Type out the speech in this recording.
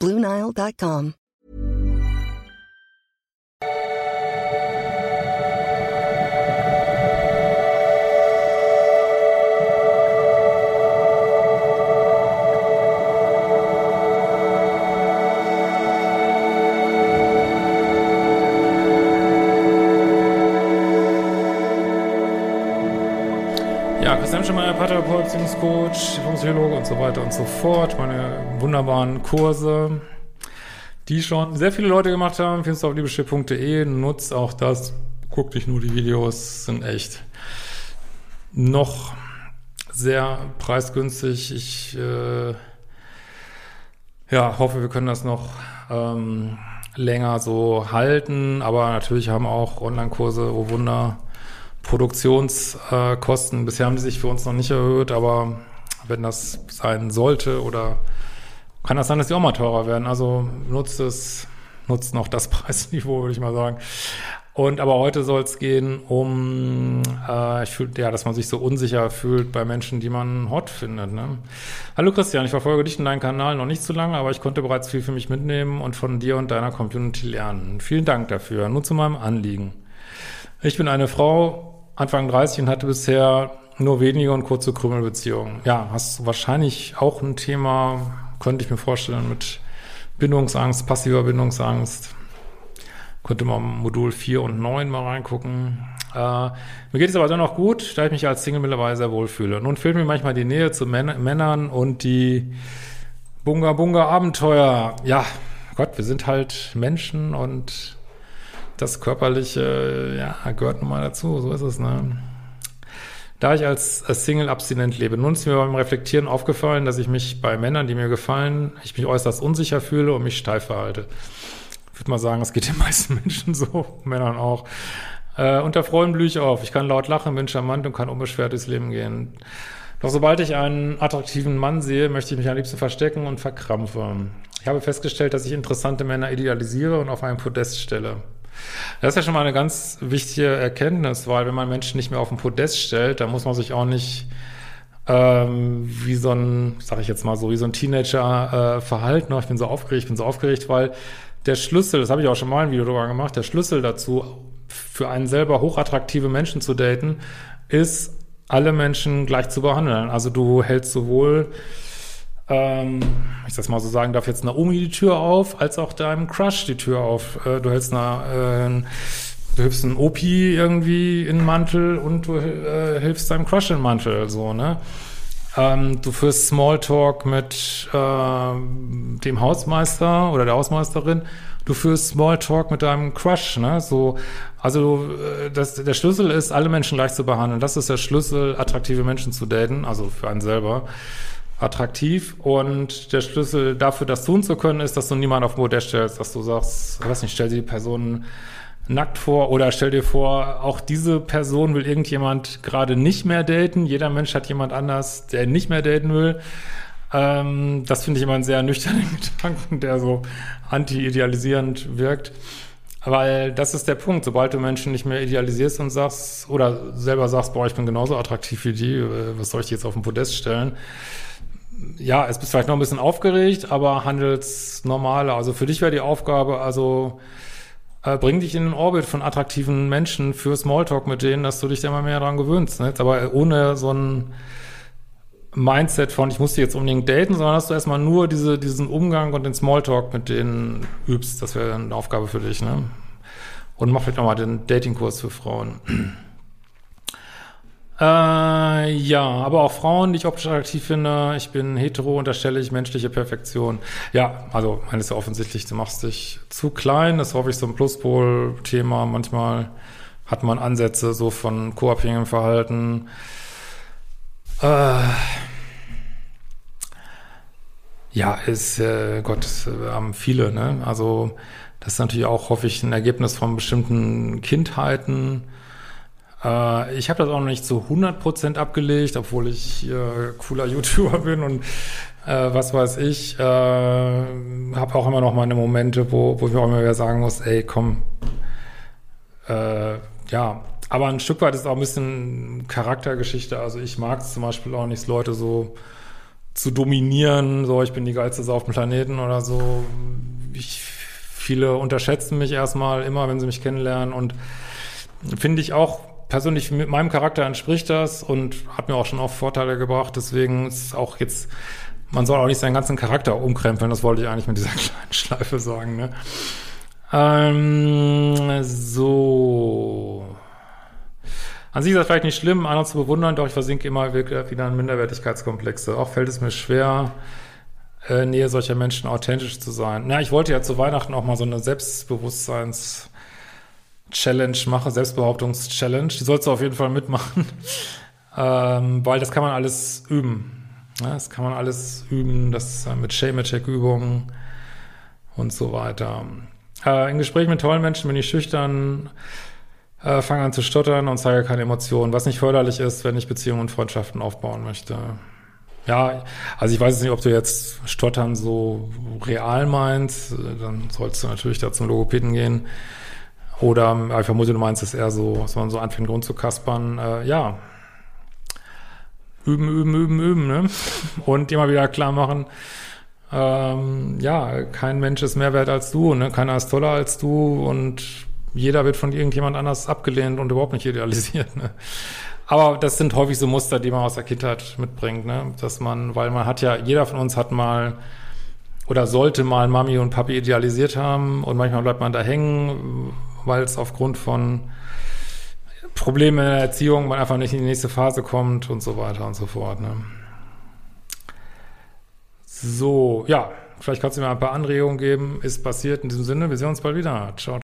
Bluenile.com. Schemeier, Paartherapeut, Beziehungscoach, Psychologe und so weiter und so fort. Meine wunderbaren Kurse, die schon sehr viele Leute gemacht haben. Findest du auf liebeschiff.de. Nutzt auch das. Guck dich nur die Videos, sind echt noch sehr preisgünstig. Ich äh, ja, hoffe, wir können das noch ähm, länger so halten. Aber natürlich haben auch Online-Kurse, oh Wunder, Produktionskosten. Bisher haben die sich für uns noch nicht erhöht, aber wenn das sein sollte oder kann das sein, dass die auch mal teurer werden. Also nutzt es, nutzt noch das Preisniveau, würde ich mal sagen. Und aber heute soll es gehen um, äh, ich fühle, ja, dass man sich so unsicher fühlt bei Menschen, die man hot findet. Ne? Hallo Christian, ich verfolge dich in deinem Kanal noch nicht so lange, aber ich konnte bereits viel für mich mitnehmen und von dir und deiner Community lernen. Vielen Dank dafür. Nun zu meinem Anliegen. Ich bin eine Frau, Anfang 30 und hatte bisher nur wenige und kurze Krümelbeziehungen. Ja, hast wahrscheinlich auch ein Thema, könnte ich mir vorstellen, mit Bindungsangst, passiver Bindungsangst. Könnte man Modul 4 und 9 mal reingucken. Äh, mir geht es aber dennoch gut, da ich mich als Single mittlerweile sehr wohl fühle. Nun fehlt mir manchmal die Nähe zu Män Männern und die Bunga Bunga Abenteuer. Ja, Gott, wir sind halt Menschen und das Körperliche, ja, gehört nun mal dazu, so ist es, ne? Da ich als, Single abstinent lebe, nun ist mir beim Reflektieren aufgefallen, dass ich mich bei Männern, die mir gefallen, ich mich äußerst unsicher fühle und mich steif verhalte. Ich würde mal sagen, es geht den meisten Menschen so, Männern auch. Äh, unter Freunden blühe ich auf. Ich kann laut lachen, bin charmant und kann unbeschwert durchs Leben gehen. Doch sobald ich einen attraktiven Mann sehe, möchte ich mich am liebsten verstecken und verkrampfen. Ich habe festgestellt, dass ich interessante Männer idealisiere und auf einen Podest stelle. Das ist ja schon mal eine ganz wichtige Erkenntnis, weil wenn man Menschen nicht mehr auf den Podest stellt, dann muss man sich auch nicht ähm, wie so ein, sag ich jetzt mal so, wie so ein Teenager äh, verhalten. Ich bin so aufgeregt, ich bin so aufgeregt, weil der Schlüssel, das habe ich auch schon mal ein Video darüber gemacht, der Schlüssel dazu, für einen selber hochattraktive Menschen zu daten, ist, alle Menschen gleich zu behandeln. Also du hältst sowohl ähm, ich das mal so sagen darf, jetzt Naomi die Tür auf, als auch deinem Crush die Tür auf. Äh, du hältst eine, äh, du hilfst einem Opi irgendwie in den Mantel und du äh, hilfst deinem Crush in den Mantel, so, ne? Ähm, du führst Smalltalk mit äh, dem Hausmeister oder der Hausmeisterin. Du führst Smalltalk mit deinem Crush, ne? So, also äh, das, der Schlüssel ist, alle Menschen gleich zu behandeln. Das ist der Schlüssel, attraktive Menschen zu daten, also für einen selber attraktiv und der Schlüssel dafür, das tun zu können, ist, dass du niemanden auf Modell stellst, dass du sagst, ich weiß nicht, stell dir die Person nackt vor oder stell dir vor, auch diese Person will irgendjemand gerade nicht mehr daten. Jeder Mensch hat jemand anders, der nicht mehr daten will. Ähm, das finde ich immer einen sehr nüchternen Gedanken, der so anti-idealisierend wirkt. Weil das ist der Punkt, sobald du Menschen nicht mehr idealisierst und sagst, oder selber sagst, boah, ich bin genauso attraktiv wie die, äh, was soll ich jetzt auf den Podest stellen? Ja, es bist vielleicht noch ein bisschen aufgeregt, aber handelst normaler. Also für dich wäre die Aufgabe, also äh, bring dich in den Orbit von attraktiven Menschen für Smalltalk mit denen, dass du dich da mal mehr dran gewöhnst. Ne? Aber ohne so ein Mindset von, ich muss die jetzt unbedingt daten, sondern dass du erstmal nur diese, diesen Umgang und den Smalltalk mit denen übst. Das wäre eine Aufgabe für dich. Ne? Und mach vielleicht nochmal den Datingkurs für Frauen. Äh, ja, aber auch Frauen, die ich optisch attraktiv finde. Ich bin hetero, unterstelle ich menschliche Perfektion. Ja, also, eines ja offensichtlich, du machst dich zu klein. Das ist häufig so ein Pluspol-Thema. Manchmal hat man Ansätze so von co-abhängigem Verhalten. Äh, Ja, ist, äh, Gott, haben viele, ne? Also, das ist natürlich auch, ich, ein Ergebnis von bestimmten Kindheiten. Äh, ich habe das auch noch nicht zu 100% abgelegt, obwohl ich äh, cooler YouTuber bin und äh, was weiß ich. Äh, habe auch immer noch meine Momente, wo, wo ich auch immer wieder sagen muss, ey, komm, äh, ja, aber ein Stück weit ist auch ein bisschen Charaktergeschichte. Also ich mag es zum Beispiel auch nicht, Leute so zu dominieren, so ich bin die geilste Sau auf dem Planeten oder so. Ich, viele unterschätzen mich erstmal immer, wenn sie mich kennenlernen und finde ich auch persönlich mit meinem Charakter entspricht das und hat mir auch schon oft Vorteile gebracht. Deswegen ist auch jetzt, man soll auch nicht seinen ganzen Charakter umkrempeln. Das wollte ich eigentlich mit dieser kleinen Schleife sagen. Ne? Ähm, so. An sich ist das vielleicht nicht schlimm, andere zu bewundern, doch ich versinke immer wieder in Minderwertigkeitskomplexe. Auch fällt es mir schwer, äh, Nähe solcher Menschen authentisch zu sein. Na, ich wollte ja zu Weihnachten auch mal so eine Selbstbewusstseins- Challenge machen, Selbstbehauptungs-Challenge. Die sollst du auf jeden Fall mitmachen, ähm, weil das kann man alles üben. Ja, das kann man alles üben, das mit Shame-Check-Übungen und so weiter. Äh, in Gesprächen mit tollen Menschen bin ich schüchtern, äh, fange an zu stottern und zeige keine Emotionen, was nicht förderlich ist, wenn ich Beziehungen und Freundschaften aufbauen möchte. Ja, also ich weiß jetzt nicht, ob du jetzt Stottern so real meinst, dann sollst du natürlich da zum Logopäden gehen. Oder ich vermute, du meinst es eher so, dass man so anfängt rumzukaspern. Äh, ja, üben, üben, üben, üben, ne? Und immer wieder klar machen, ähm, ja, kein Mensch ist mehr wert als du, ne? Keiner ist toller als du und jeder wird von irgendjemand anders abgelehnt und überhaupt nicht idealisiert, ne? Aber das sind häufig so Muster, die man aus der Kindheit mitbringt, ne? Dass man, weil man hat ja, jeder von uns hat mal oder sollte mal Mami und Papi idealisiert haben und manchmal bleibt man da hängen, weil es aufgrund von Problemen in der Erziehung man einfach nicht in die nächste Phase kommt und so weiter und so fort. Ne? So, ja, vielleicht kannst du mir ein paar Anregungen geben. Ist passiert in diesem Sinne. Wir sehen uns bald wieder. Ciao.